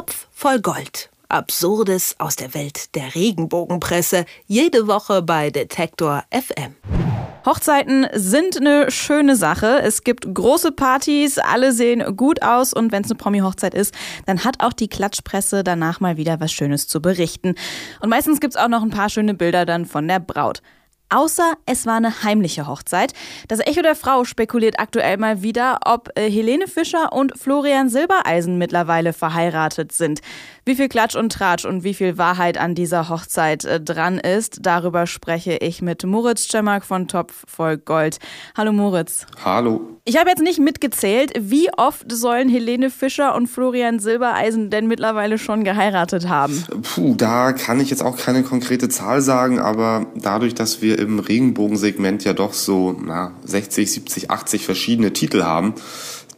Topf voll Gold. Absurdes aus der Welt der Regenbogenpresse. Jede Woche bei Detektor FM. Hochzeiten sind eine schöne Sache. Es gibt große Partys, alle sehen gut aus und wenn es eine Promi-Hochzeit ist, dann hat auch die Klatschpresse danach mal wieder was Schönes zu berichten. Und meistens gibt es auch noch ein paar schöne Bilder dann von der Braut. Außer es war eine heimliche Hochzeit. Das Echo der Frau spekuliert aktuell mal wieder, ob äh, Helene Fischer und Florian Silbereisen mittlerweile verheiratet sind. Wie viel Klatsch und Tratsch und wie viel Wahrheit an dieser Hochzeit äh, dran ist, darüber spreche ich mit Moritz Czemak von Topf voll Gold. Hallo Moritz. Hallo. Ich habe jetzt nicht mitgezählt, wie oft sollen Helene Fischer und Florian Silbereisen denn mittlerweile schon geheiratet haben? Puh, da kann ich jetzt auch keine konkrete Zahl sagen, aber dadurch, dass wir im Regenbogensegment ja doch so na, 60, 70, 80 verschiedene Titel haben,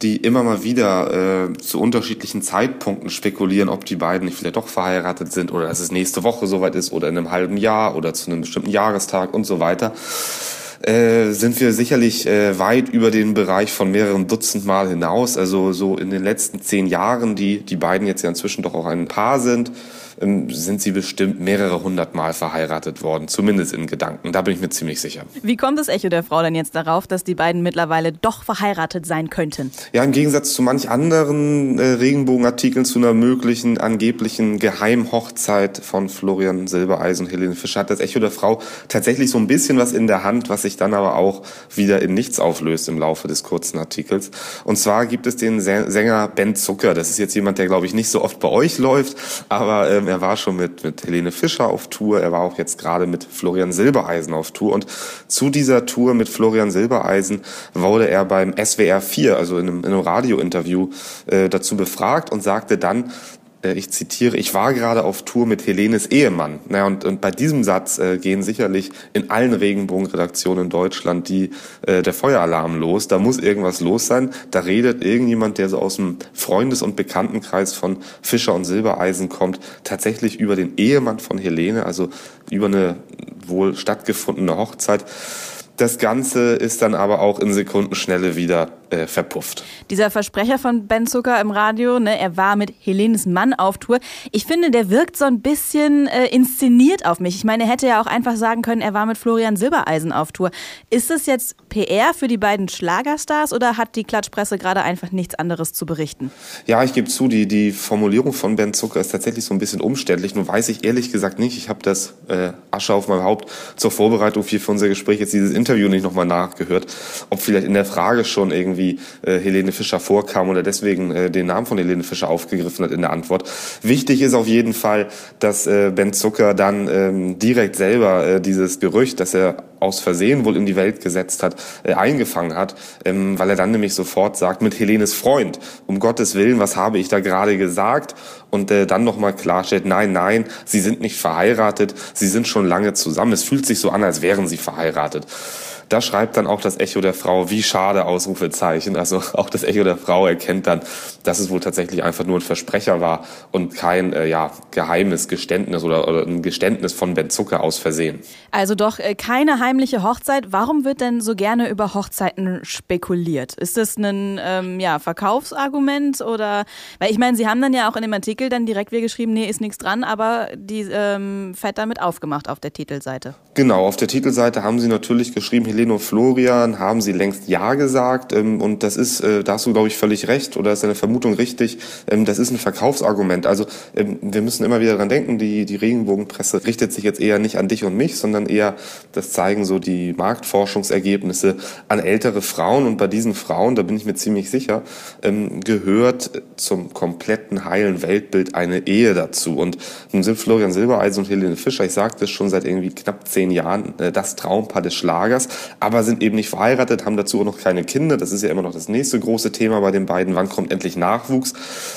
die immer mal wieder äh, zu unterschiedlichen Zeitpunkten spekulieren, ob die beiden nicht vielleicht doch verheiratet sind oder dass es nächste Woche soweit ist oder in einem halben Jahr oder zu einem bestimmten Jahrestag und so weiter, äh, sind wir sicherlich äh, weit über den Bereich von mehreren Dutzend Mal hinaus. Also so in den letzten zehn Jahren, die die beiden jetzt ja inzwischen doch auch ein Paar sind, sind sie bestimmt mehrere hundert Mal verheiratet worden, zumindest in Gedanken. Da bin ich mir ziemlich sicher. Wie kommt das Echo der Frau denn jetzt darauf, dass die beiden mittlerweile doch verheiratet sein könnten? Ja, im Gegensatz zu manch anderen äh, Regenbogenartikeln zu einer möglichen angeblichen Geheimhochzeit von Florian Silbereisen und Helene Fischer hat das Echo der Frau tatsächlich so ein bisschen was in der Hand, was sich dann aber auch wieder in nichts auflöst im Laufe des kurzen Artikels. Und zwar gibt es den Sänger Ben Zucker. Das ist jetzt jemand, der glaube ich nicht so oft bei euch läuft, aber ähm, er war schon mit, mit Helene Fischer auf Tour, er war auch jetzt gerade mit Florian Silbereisen auf Tour. Und zu dieser Tour mit Florian Silbereisen wurde er beim SWR 4, also in einem, in einem Radiointerview, äh, dazu befragt und sagte dann, ich zitiere, ich war gerade auf Tour mit Helenes Ehemann. Naja, und, und bei diesem Satz äh, gehen sicherlich in allen Regenbogenredaktionen in Deutschland die, äh, der Feueralarm los. Da muss irgendwas los sein. Da redet irgendjemand, der so aus dem Freundes- und Bekanntenkreis von Fischer und Silbereisen kommt, tatsächlich über den Ehemann von Helene, also über eine wohl stattgefundene Hochzeit. Das Ganze ist dann aber auch in Sekundenschnelle wieder äh, verpufft. Dieser Versprecher von Ben Zucker im Radio, ne, er war mit Helenes Mann auf Tour. Ich finde, der wirkt so ein bisschen äh, inszeniert auf mich. Ich meine, er hätte ja auch einfach sagen können, er war mit Florian Silbereisen auf Tour. Ist das jetzt PR für die beiden Schlagerstars oder hat die Klatschpresse gerade einfach nichts anderes zu berichten? Ja, ich gebe zu, die, die Formulierung von Ben Zucker ist tatsächlich so ein bisschen umständlich. Nur weiß ich ehrlich gesagt nicht. Ich habe das äh, Asche auf meinem Haupt zur Vorbereitung für unser Gespräch jetzt dieses Interview nicht nochmal nachgehört, ob vielleicht in der Frage schon irgendwie äh, Helene Fischer vorkam oder deswegen äh, den Namen von Helene Fischer aufgegriffen hat in der Antwort. Wichtig ist auf jeden Fall, dass äh, Ben Zucker dann ähm, direkt selber äh, dieses Gerücht, dass er aus Versehen wohl in die Welt gesetzt hat, äh, eingefangen hat, ähm, weil er dann nämlich sofort sagt, mit Helenes Freund, um Gottes Willen, was habe ich da gerade gesagt? Und äh, dann nochmal klarstellt, nein, nein, sie sind nicht verheiratet, sie sind schon lange zusammen. Es fühlt sich so an, als wären sie verheiratet. Da schreibt dann auch das Echo der Frau, wie schade, Ausrufezeichen. Also auch das Echo der Frau erkennt dann, dass es wohl tatsächlich einfach nur ein Versprecher war und kein äh, ja, geheimes Geständnis oder, oder ein Geständnis von Ben Zucker aus Versehen. Also doch äh, keine heimliche Hochzeit. Warum wird denn so gerne über Hochzeiten spekuliert? Ist das ein ähm, ja, Verkaufsargument oder, weil ich meine, Sie haben dann ja auch in dem Artikel dann direkt wieder geschrieben, nee, ist nichts dran, aber die ähm, Fett damit aufgemacht auf der Titelseite. Genau, auf der Titelseite haben Sie natürlich geschrieben, Helene und Florian haben Sie längst Ja gesagt ähm, und das ist, äh, da hast du glaube ich völlig recht oder ist deine Vermutung richtig, ähm, das ist ein Verkaufsargument. Also ähm, wir müssen immer wieder dran denken, die, die Regenbogenpresse richtet sich jetzt eher nicht an dich und mich, sondern eher, das zeigen so die Marktforschungsergebnisse an ältere Frauen und bei diesen Frauen, da bin ich mir ziemlich sicher, ähm, gehört zum kompletten heilen Weltbild eine Ehe dazu. Und nun sind Florian Silbereisen und Helene Fischer, ich sagte es schon seit irgendwie knapp zehn Jahren, äh, das Traumpaar des Schlagers, aber sind eben nicht verheiratet, haben dazu auch noch keine Kinder. Das ist ja immer noch das nächste große Thema bei den beiden. Wann kommt endlich Nachwuchs?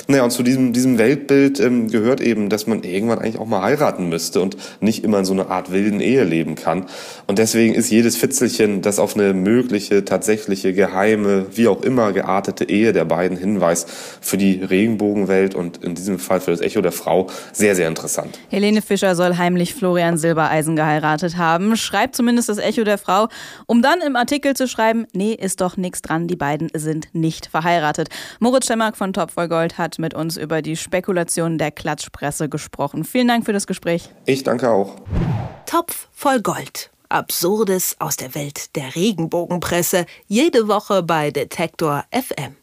Naja, und zu diesem, diesem Weltbild ähm, gehört eben, dass man irgendwann eigentlich auch mal heiraten müsste und nicht immer in so einer Art wilden Ehe leben kann. Und deswegen ist jedes Fitzelchen, das auf eine mögliche, tatsächliche, geheime, wie auch immer geartete Ehe der beiden hinweist, für die Regenbogenwelt und in diesem Fall für das Echo der Frau sehr, sehr interessant. Helene Fischer soll heimlich Florian Silbereisen geheiratet haben, schreibt zumindest das Echo der Frau. Um dann im Artikel zu schreiben, nee, ist doch nichts dran, die beiden sind nicht verheiratet. Moritz Stemmark von Top voll Gold hat mit uns über die Spekulationen der Klatschpresse gesprochen. Vielen Dank für das Gespräch. Ich danke auch. Topf voll Gold. Absurdes aus der Welt der Regenbogenpresse. Jede Woche bei Detektor FM.